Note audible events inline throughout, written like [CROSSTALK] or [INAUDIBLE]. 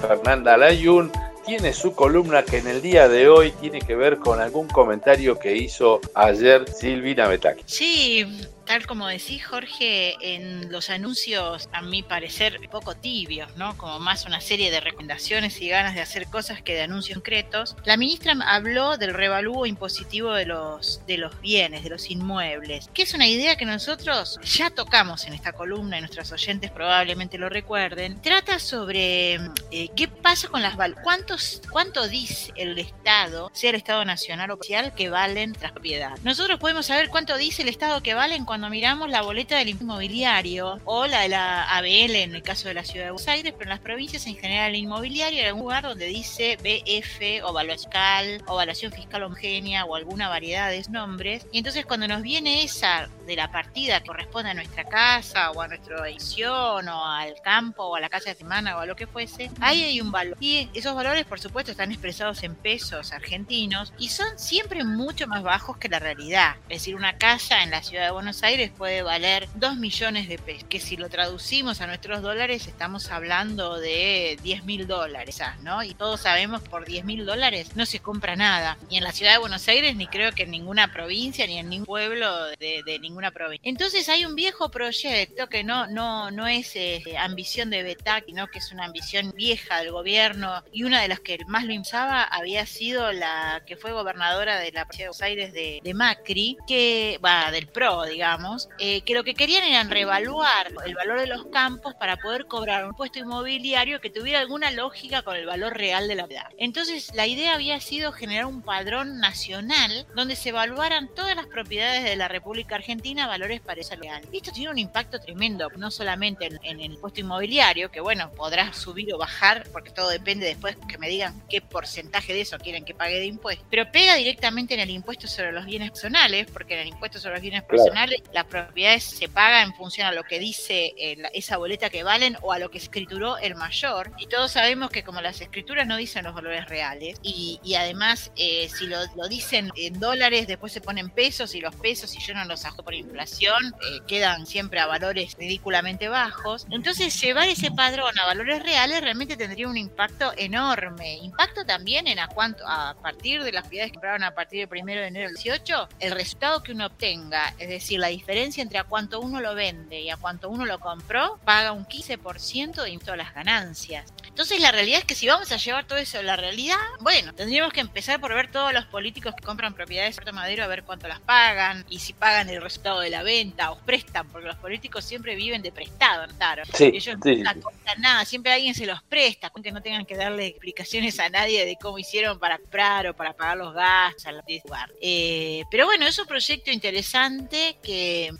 Fernanda Layun tiene su columna que en el día de hoy tiene que ver con algún comentario que hizo ayer Silvina Betaki. Sí, tal como decís, Jorge, en los anuncios, a mi parecer, poco tibios, ¿no? Como más una serie de recomendaciones y ganas de hacer cosas que de anuncios concretos. La ministra habló del revalúo impositivo de los, de los bienes, de los inmuebles, que es una idea que nosotros ya tocamos en esta columna y nuestros oyentes probablemente lo recuerden. Trata sobre eh, qué pasa con las cuántos cuánto dice el Estado, sea el Estado nacional o oficial, que valen tras propiedad. Nosotros podemos saber cuánto dice el Estado que valen cuando cuando miramos la boleta del inmobiliario o la de la ABL en el caso de la ciudad de Buenos Aires, pero en las provincias en general el inmobiliario en algún lugar donde dice BF o evaluación fiscal o evaluación fiscal homogénea o alguna variedad de nombres. Y entonces cuando nos viene esa de la partida que corresponde a nuestra casa o a nuestra edición o al campo o a la casa de semana o a lo que fuese, ahí hay un valor. Y esos valores por supuesto están expresados en pesos argentinos y son siempre mucho más bajos que la realidad. Es decir, una casa en la ciudad de Buenos Aires puede valer 2 millones de pesos, que si lo traducimos a nuestros dólares estamos hablando de 10 mil dólares, ¿no? Y todos sabemos por 10 mil dólares no se compra nada, ni en la ciudad de Buenos Aires, ni creo que en ninguna provincia, ni en ningún pueblo de, ninguna provincia. Entonces hay un viejo proyecto que no, no, no es eh, ambición de Betac, sino que es una ambición vieja del gobierno y una de las que más lo impulsaba había sido la que fue gobernadora de la provincia de Buenos Aires de Macri, que va del PRO, digamos eh, que lo que querían era revaluar el valor de los campos para poder cobrar un puesto inmobiliario que tuviera alguna lógica con el valor real de la propiedad. Entonces, la idea había sido generar un padrón nacional donde se evaluaran todas las propiedades de la República Argentina a valores para esa legal. Esto tiene un impacto tremendo, no solamente en, el puesto inmobiliario, que bueno, podrá subir o bajar, porque todo depende después que me digan qué porcentaje de eso quieren que pague de impuestos, pero pega directamente en el impuesto sobre los bienes personales, porque en el impuesto sobre los bienes personales las propiedades se pagan en función a lo que dice eh, esa boleta que valen o a lo que escrituró el mayor. Y todos sabemos que como las escrituras no dicen los valores reales y, además eh, si lo, dicen en dólares, después se ponen pesos y los pesos, si yo no los saco por inflación, eh, quedan siempre a valores ridículamente bajos. Entonces llevar ese padrón a valores reales realmente tendría un impacto enorme. Impacto también en a cuánto, a partir de las propiedades que compraron a partir del primero de enero del 18, el resultado que uno obtenga, es decir, la diferencia entre a cuánto uno lo vende y a cuánto uno lo compró, paga un 15% de todas las ganancias. Entonces la realidad es que si vamos a llevar todo eso a la realidad, bueno, tendríamos que empezar por ver todos los políticos que compran propiedades de Puerto Madero a ver cuánto las pagan y si pagan el resultado de la venta o prestan, porque los políticos siempre viven de prestado, claro. Ellos no compran nada, siempre alguien se los presta, aunque no tengan que darle explicaciones a nadie de cómo hicieron para comprar o para pagar los gastos al lugar. Eh, pero bueno, es un proyecto interesante que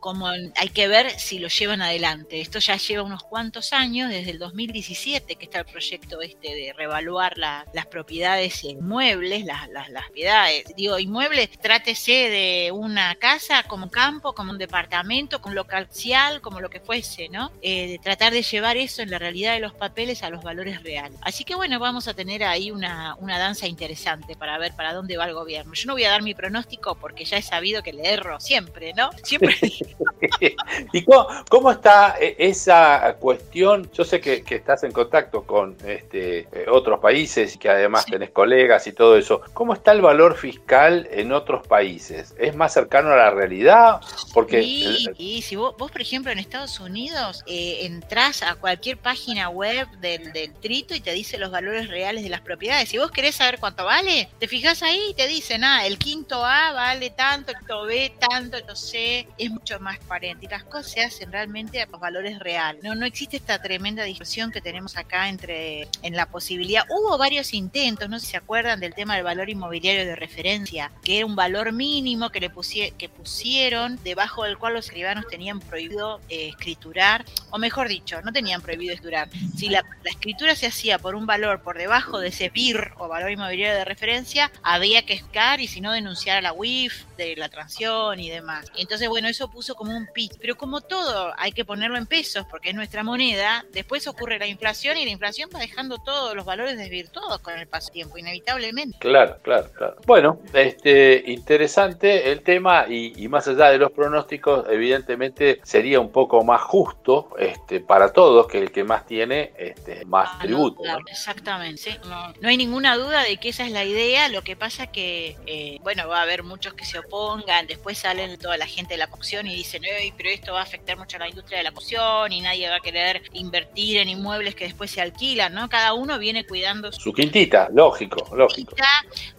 como hay que ver si lo llevan adelante. Esto ya lleva unos cuantos años, desde el 2017 que está el proyecto este de revaluar las propiedades inmuebles, las, las, las propiedades. Digo, inmuebles, trátese de una casa como campo, como un departamento, con local social, como lo que fuese, ¿no? Eh, de tratar de llevar eso en la realidad de los papeles a los valores reales. Así que bueno, vamos a tener ahí una, una danza interesante para ver para dónde va el gobierno. Yo no voy a dar mi pronóstico porque ya he sabido que le erro siempre, ¿no? Siempre [LAUGHS] [LAUGHS] ¿Y cómo, está eh, esa cuestión? Yo sé que, estás en contacto con este, eh, otros países y que además tenés colegas y todo eso. ¿Cómo está el valor fiscal en otros países? ¿Es más cercano a la realidad? Porque sí, si vos, por ejemplo, en Estados Unidos eh, entrás a cualquier página web del, trito y te dice los valores reales de las propiedades. Si vos querés saber cuánto vale, te fijas ahí y te dicen, ah, el quinto A vale tanto, el quinto B tanto, el C es mucho más transparente y las cosas se hacen realmente a los valores reales. No, no existe esta tremenda discusión que tenemos acá entre en la posibilidad. Hubo varios intentos, no sé si se acuerdan del tema del valor inmobiliario de referencia, que era un valor mínimo que le que pusieron, debajo del cual los escribanos tenían prohibido eh, escriturar, o mejor dicho, no tenían prohibido escriturar. Si la, escritura se hacía por un valor por debajo de ese BIR o valor inmobiliario de referencia, había que escar y si no denunciar a la UIF de la transición y demás. Entonces, bueno, eso puso puso como un pic, pero como todo hay que ponerlo en pesos porque es nuestra moneda, después ocurre la inflación y la inflación va dejando todos los valores desvirtuados con el paso del tiempo, inevitablemente. Claro, claro, claro. Bueno, este interesante el tema y, más allá de los pronósticos, evidentemente sería un poco más justo este, para todos que el que más tiene este, más ah, tributo. Exactamente, no, no, hay ninguna duda de que esa es la idea, lo que pasa que, eh, bueno, va a haber muchos que se opongan, después salen toda la gente de la cocción y dicen, pero esto va a afectar mucho a la industria de la cocción y nadie va a querer invertir en inmuebles que después se alquilan, ¿no? Cada uno viene cuidando su, quintita, lógico, lógico.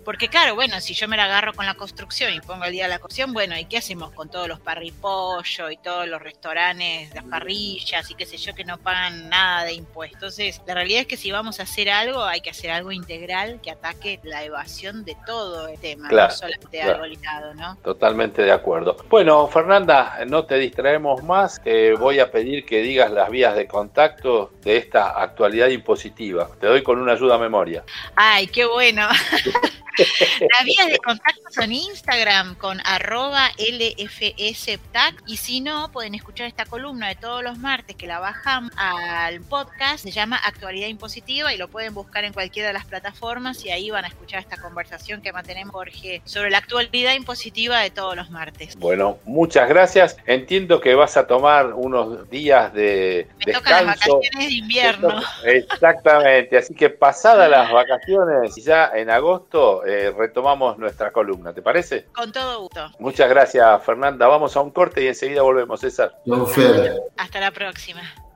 porque claro, bueno, si yo me la agarro con la construcción y pongo el día de la cocción, bueno, ¿y qué hacemos con todos los parripollos y todos los restaurantes, las parrillas y qué sé yo que no pagan nada de impuestos? Entonces, la realidad es que si vamos a hacer algo, hay que hacer algo integral que ataque la evasión de todo el tema, no solamente algo ligado, ¿no? Totalmente de acuerdo. Bueno, Fernanda, no te distraemos más. Te voy a pedir que digas las vías de contacto de esta actualidad impositiva. Te doy con una ayuda a memoria. Ay, qué bueno. [LAUGHS] Las vías de contacto son Instagram con arroba LFSPTAC y si no, pueden escuchar esta columna de todos los martes que la bajan al podcast, se llama Actualidad Impositiva y lo pueden buscar en cualquiera de las plataformas y ahí van a escuchar esta conversación que mantenemos Jorge sobre la actualidad impositiva de todos los martes. Bueno, muchas gracias. Entiendo que vas a tomar unos días de Me tocan las vacaciones de invierno. Exactamente, así que pasadas las vacaciones, ya en agosto eh, retomamos nuestra columna, ¿te parece? Con todo gusto. Muchas gracias, Fernanda. Vamos a un corte y enseguida volvemos, César. Hasta la próxima.